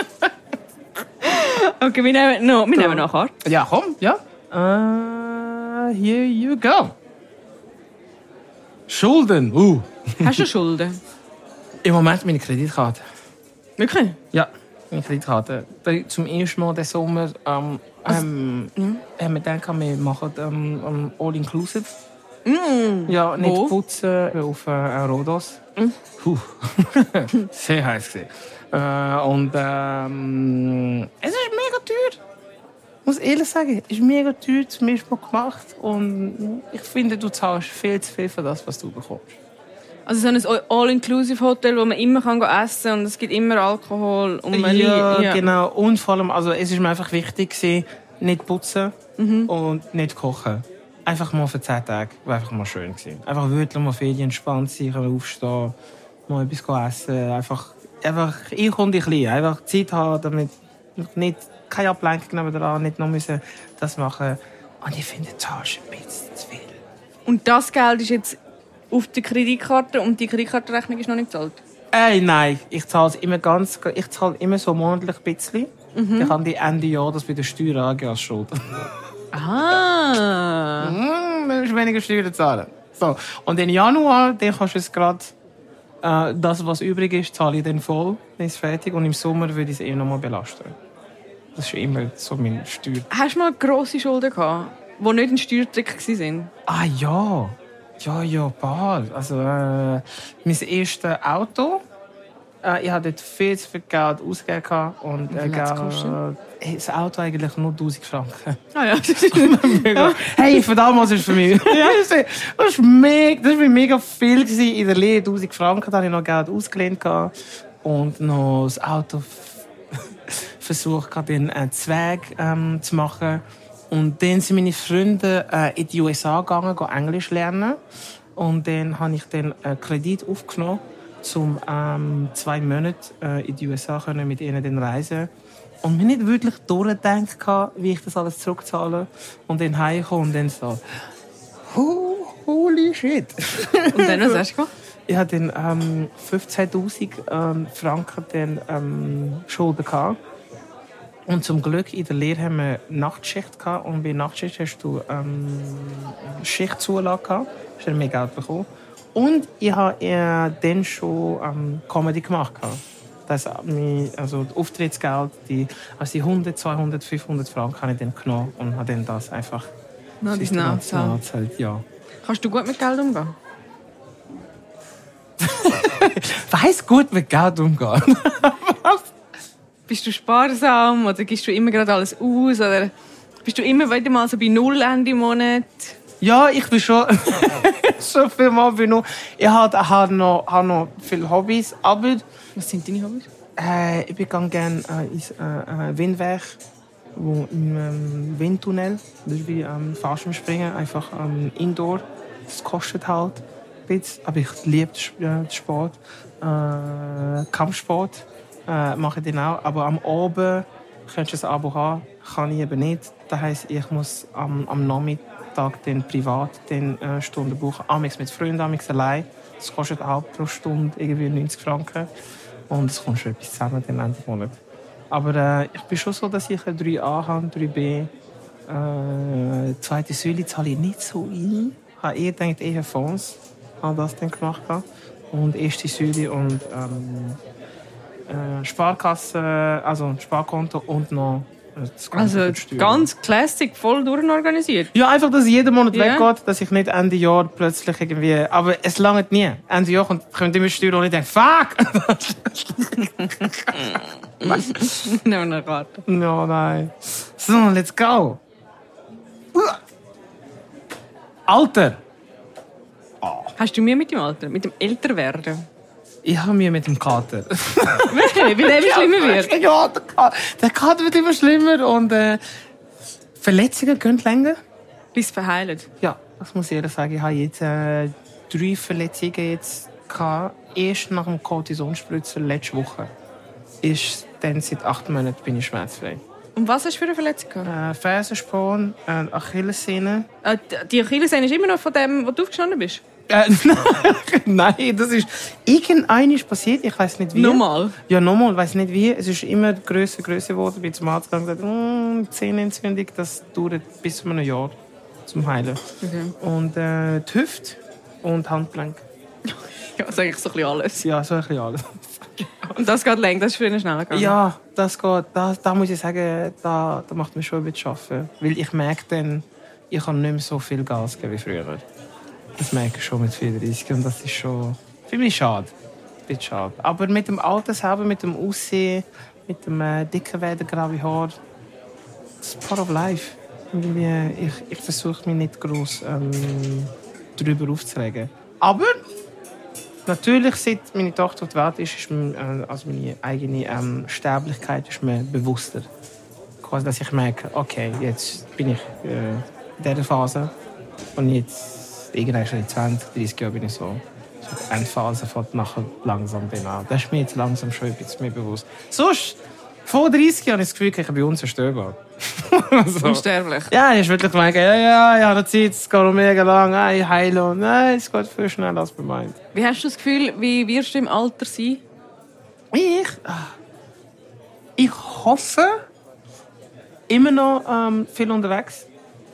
Okay, wir nehmen, no, wir nehmen nachher. ja, komm, ja. Äh, here you go. Schulden. Uh. Hast du Schulden? Im Moment meine Kreditkarte. Wirklich? Ja, meine Kreditkarte. Zum ersten Mal diesen Sommer ähm, ähm, haben wir gedacht, wir machen ähm, ähm, All-Inclusive. Ja, nicht Wo? putzen auf äh, Rhodos. Puh. [laughs] Sehr heiß gewesen. Äh, und ähm, es ist mega teuer. Ich muss ehrlich sagen, es ist mega teuer zum ersten Mal gemacht. Und ich finde, du zahlst viel zu viel für das, was du bekommst. Also so ein All-Inclusive-Hotel, wo man immer kann essen kann und es gibt immer Alkohol. Und man ja, ja. genau. Und vor allem, also es ist mir einfach wichtig gewesen, nicht putzen und nicht kochen. Einfach mal für 10 Tage, war einfach mal schön gewesen. Einfach wirklich mal Ferien entspannt sein, können aufstehen, mal etwas essen. Einfach, einfach ich und ich klein. Einfach Zeit haben, damit ich nicht, keine Ablenkung nebenan, nicht noch müssen das machen. Und ich finde, das ist ein bisschen zu viel. Und das Geld ist jetzt auf der Kreditkarte und die Kreditkartenrechnung ist noch nicht gezahlt. Ey, nein, ich zahle es immer ganz, ich zahle immer so monatlich ein bisschen. Ich kann die Ende Jahr das bei der Steuer angeben als Schuld. Ah. Mm, dann musst du weniger Steuern zahlen. So. Und im Januar, dann kannst du es gerade, äh, das, was übrig ist, zahle ich dann voll, dann ist es fertig. Und im Sommer würde ich es eh nochmal belasten. Das ist immer so mein Steuer. Hast du mal grosse Schulden gehabt, die nicht ein Steuertrick waren? Ah ja, ja, ja, paar. Also äh, mein erstes Auto Äh, ich hatte dort viel zu viel Geld ausgegeben. Und, äh, Geld-? Hey, das Auto eigentlich nur 1000 Franken. Ah ja. [laughs] [laughs] Mega. Hey, für damals ist es für mich. ja, [laughs] das ist, das ist mega, das war mega viel gewesen in der Lehre. 1000 Franken, da hatte ich noch Geld ausgelehnt. Und noch das Auto versucht, den äh, Zweig ähm, zu machen. Und dann sind meine Freunde äh, in die USA gegangen, gehen Englisch lernen. Und dann habe ich den äh, Kredit aufgenommen, um ähm, zwei Monate äh, in die USA können mit ihnen dann reisen. Und mir nicht wirklich durchgedacht, wie ich das alles zurückzahle. Und dann heimkomme und dann so, oh, holy shit. Und dann, was hast du gemacht? [laughs] Ich hatte dann ähm, 15'000 ähm, Franken dann, ähm, Schulden gehabt. Und zum Glück in der Lehre haben wir Nachtschicht gehabt. Und bei Nachtschicht hast du ähm, Schichtzulage gehabt. Hast du mehr Geld bekommen. Und ich habe äh, dann schon ähm, Comedy gemacht. Das, hat mich- also das Auftrittsgeld, die, also die 100, 200, 500 Franken habe ich dann genommen und habe dann das einfach Na, nachgezahlt, Ja. Kannst du gut mit Geld umgehen? [laughs] Weiss gut mit Geld umgehen. [laughs] Bist du sparsam oder gibst du immer gerade alles aus? Oder bist du immer wieder mal so bei Null Ende Monat? Ja, ich bin schon, [laughs] schon viel mal nur. Ich habe hab noch, hab noch viele Hobbys, aber Was sind deine Hobbys? äh, ich gehe gerne äh, ins äh, äh, Windweg, wo im ähm, Windtunnel. Das ist wie ähm, Fallschirmspringen, einfach ähm, Indoor. Das kostet halt ein bisschen, aber ich liebe den äh, den Sport. Äh, Kampfsport äh, mache ich dann auch, aber am Abend könntest du ein Abo haben, kann ich eben nicht. Das heisst, ich muss am, am Nachmittag dann privat dann, äh, Stunden buchen. Amix mit Freunden, amix allein. Das kostet auch pro Stunde irgendwie 90 Franken. Und es kommt schon etwas zusammen den Ende Monat. Aber äh, ich bin schon so, dass ich ein 3a habe, 3b. Äh, zweite Säule zahle ich nicht so ein. Ich habe eher gedacht, eher Fonds. Habe das dann gemacht. Und erste Säule und ähm, äh, Sparkasse, also Sparkonto und noch das Also ganz classic, voll durchorganisiert. Ja, einfach, dass jeden Monat Ja. weggeht, dass ich nicht Ende Jahr plötzlich irgendwie. Aber es langt nie. Ende Jahr kommt, kommt immer Steuer und ich denke, fuck! [laughs] Eine Karte. no, nein. So, let's go! Alter! Hast du Mühe mit dem Alter? Mit dem Älterwerden? Ich habe mir mit dem Kater. [laughs] Wirklich? Weil der immer schlimmer wird? Ja, der Kater, der Kater wird immer schlimmer und äh, Verletzungen gehen länger. Bis verheilt. Ja, das muss ich ehrlich sagen. Ich habe jetzt äh, drei Verletzungen jetzt gehabt. Erst nach dem Cortisonspritzer letzte Woche. Ist dann seit acht Monaten bin ich schmerzfrei. Und was hast du für eine Verletzung gehabt? Äh, Fersensporn, äh, Achillessehne. Äh, die Achillessehne ist immer noch von dem, wo du aufgestanden bist? Äh, [laughs] nein, das ist irgendeines passiert. Ich weiß nicht wie. Nochmal? Ja, nochmal, ich weiß nicht wie. Es ist immer grösser, grösser geworden. Ich bin zum Arzt gegangen und gesagt, mm, Zehenentzündung, das dauert bis zu einem Jahr zum Heilen. Okay. Und äh, die Hüfte und Handgelenk. [laughs] Ja, das ist eigentlich so ein bisschen alles. Ja, so ein bisschen alles. [laughs] Und das geht länger, das ist früher schneller gegangen. Ja, das geht. Da, da muss ich sagen, da, da macht mir schon ein bisschen arbeiten. Weil ich merke dann, ich kann nicht mehr so viel Gas geben wie früher. Das merke ich schon mit 34 und das ist schon für mich schade. Bisschen schade. Aber mit dem Alter selber, mit dem Aussehen, mit dem äh, dicken Werden, graue Haar, das ist part of life. Ich, ich versuche mich nicht groß ähm, darüber aufzuregen. Aber Natürlich, seit meine Tochter auf die Welt ist, ist mir, äh, also meine eigene ähm, Sterblichkeit ist mir bewusster. Quasi, dass ich merke, okay, jetzt bin ich äh, in dieser Phase und jetzt, irgendwann schon in 20, 30 Jahren bin ich so, so die Endphase von nachher langsam bin an. Das ist mir jetzt langsam schon ein bisschen mehr bewusst. Sonst, vor 30 Jahren habe ich das Gefühl, ich bin unzerstörbar. [laughs] so. Unsterblich. Ja, ich wirklich denken, ja, ja, ja, das Zeit, es geht noch mega lang, ich heile und nein, es geht viel schneller als man meint. Wie hast du das Gefühl, wie wirst du im Alter sein? Ich, ah, ich hoffe, immer noch ähm, viel unterwegs.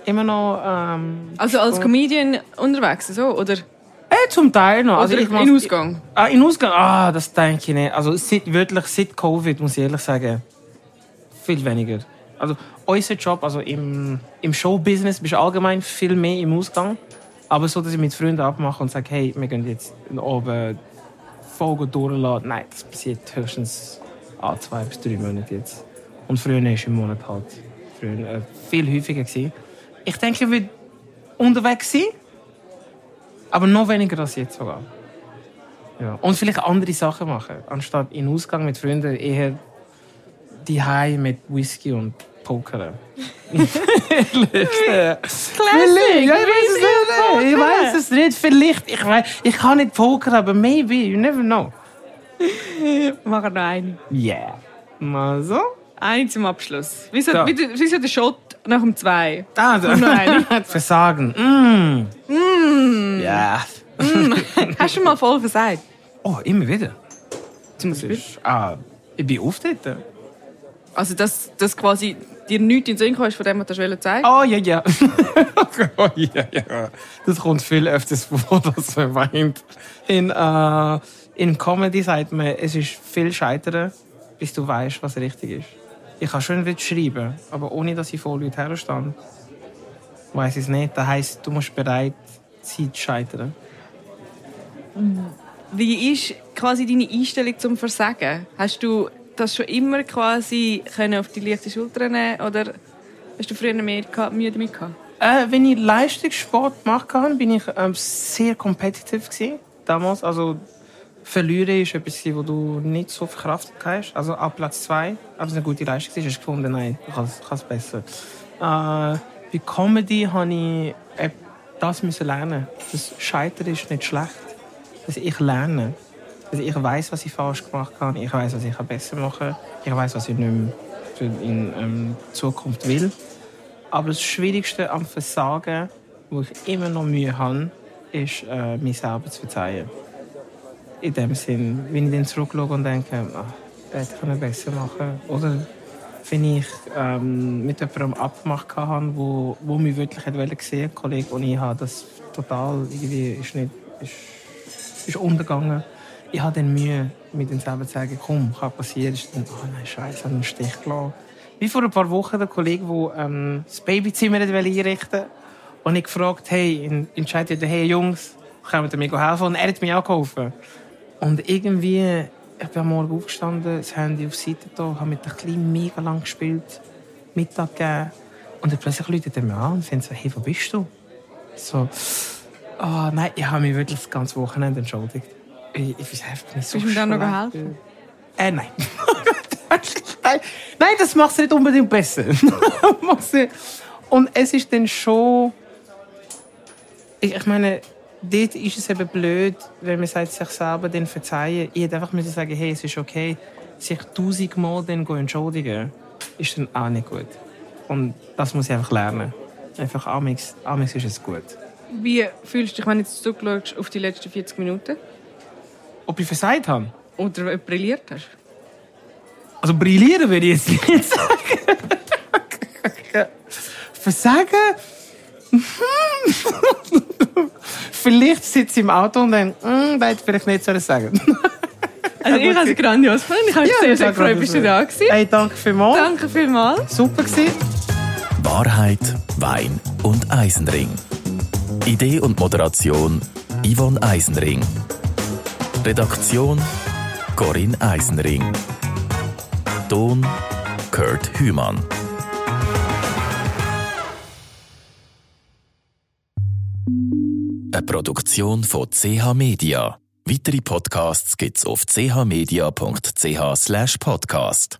Immer noch. Ähm, Also als. Comedian unterwegs, so, oder? Äh, zum Teil noch. Also oder ich in Ausgang? Ah, in Ausgang? Ah, das denke ich nicht. Also seit, wirklich seit Covid, muss ich ehrlich sagen, viel weniger. Also unser Job, also im, im Showbusiness, bist du allgemein viel mehr im Ausgang. Aber so, dass ich mit Freunden abmache und sage, hey, wir gehen jetzt oben voll durchlassen. Nein, das passiert höchstens alle zwei bis drei Monate jetzt. Und früher es im Monat halt früher, äh, viel häufiger. Gewesen. Ich denke, ich würde unterwegs sein, aber noch weniger als jetzt sogar. Ja. Und vielleicht andere Sachen machen, anstatt in Ausgang mit Freunden eher die mit Whisky und Pokern. [laughs] Classic! Ja, ich weiß es nicht. Ich weiß es nicht. Vielleicht. Ich, weiss, ich kann nicht pokern, aber maybe. You never know. [laughs] Machen noch eine. Yeah. Mal so. Eine zum Abschluss. Wieso, So. wie, wieso der Shot nach dem zwei? Ah, da. noch. Versagen. [laughs] Mm. Mm. Ja. Hast du mal voll versagt? Oh, immer wieder. Zum Beispiel? ist, ah, ich bin oft dort. Also, dass, dass quasi dir nichts in den Sinn kommt, von dem, was du zeigen Oh, ja, ja. [laughs] oh, ja, ja. Das kommt viel öfters [laughs] vor, dass man weint. In, äh, in Comedy sagt man, es ist viel scheitern, bis du weißt, was richtig ist. Ich kann schön schreiben, aber ohne, dass ich vor Leuten herstehe, weiß ich es nicht. Das heisst, du musst bereit sein zu scheitern. Wie ist quasi deine Einstellung zum Versagen? Hast du das schon immer quasi können auf die leichte Schulter nehmen oder hast du früher mehr Mühe damit gehabt? Äh, wenn ich Leistungssport gemacht habe, bin ich ähm, sehr competitive gewesen, damals. Also verlieren ist etwas, was du nicht so verkraftet hast. Also ab Platz zwei, aber es eine gute Leistung ist, hast du gefunden, nein, ich kann es- besser. Äh, bei Comedy habe ich das müssen lernen. Das Scheitern ist nicht schlecht. Also ich lerne. Also ich weiß, was ich falsch gemacht habe. Ich weiß, was ich besser machen kann. Ich weiß, was ich nicht mehr in ähm, Zukunft will. Aber das Schwierigste am Versagen, wo ich immer noch Mühe habe, ist, äh, mir selber zu verzeihen. In dem Sinn, wenn ich dann zurückschaue und denke, ach, das hätte ich besser machen Oder wenn ich ähm, mit jemandem abgemacht habe, wo, wo mich wirklich hat wollen sehen, ein Kollege, und ich habe das total irgendwie ist nicht, ist, ist untergegangen. Ich habe dann Mühe, mit dem selber zu sagen, komm, kann passieren. Ist dann, oh nein, Scheiße, ich habe einen Stich gelassen. Wie vor ein paar Wochen der Kollege, der ähm, das Babyzimmer einrichten wollte. Und ich gefragt, hey, entscheidet ihr, hey Jungs, können ihr mir helfen? Und er hat mir auch geholfen. Und irgendwie, ich bin am Morgen aufgestanden, das Handy auf die Seite da, habe mit dem Kleinen mega lang gespielt, Mittag gegeben. Und dann plötzlich läutet er mir an und sagt so, hey, wo bist du? So, oh, nein, ich habe mich wirklich das ganze Wochenende entschuldigt. Ich, ich weiß einfach nicht so Bist du ihm dann noch geholfen? Äh, [laughs] nein. nein. Das macht es nicht unbedingt besser. [laughs] Und es ist dann schon. Ich, ich meine, dort ist es eben blöd, wenn man sagt, sich selber dann verzeihen. Ich hätte einfach müssen sagen, hey, es ist okay. Sich tausendmal dann entschuldigen, ist dann auch nicht gut. Und das muss ich einfach lernen. Einfach, amix, amix ist es gut. Wie fühlst du dich, wenn du jetzt zurückschaust auf die letzten 40 Minuten? Ob ich versagt habe? Oder brilliert hast? Also brillieren würde ich jetzt nicht sagen. [laughs] Versagen? [laughs] [laughs] vielleicht sitze ich im Auto und denke, mm, das vielleicht nicht sollen sagen. [laughs] Also ich habe es grandios gefunden. Ich habe mich sehr, sehr gefreut, bist du da gewesen. Hey, danke vielmals. Danke vielmals. Super gewesen. Wahrheit, Wein und Eisenring. Idee und Moderation Yvonne Eisenring. Redaktion Corinne Eisenring. Ton Kurt Hümann. Eine Produktion von CH Media. Weitere Podcasts gibt's auf chmedia.ch/podcast.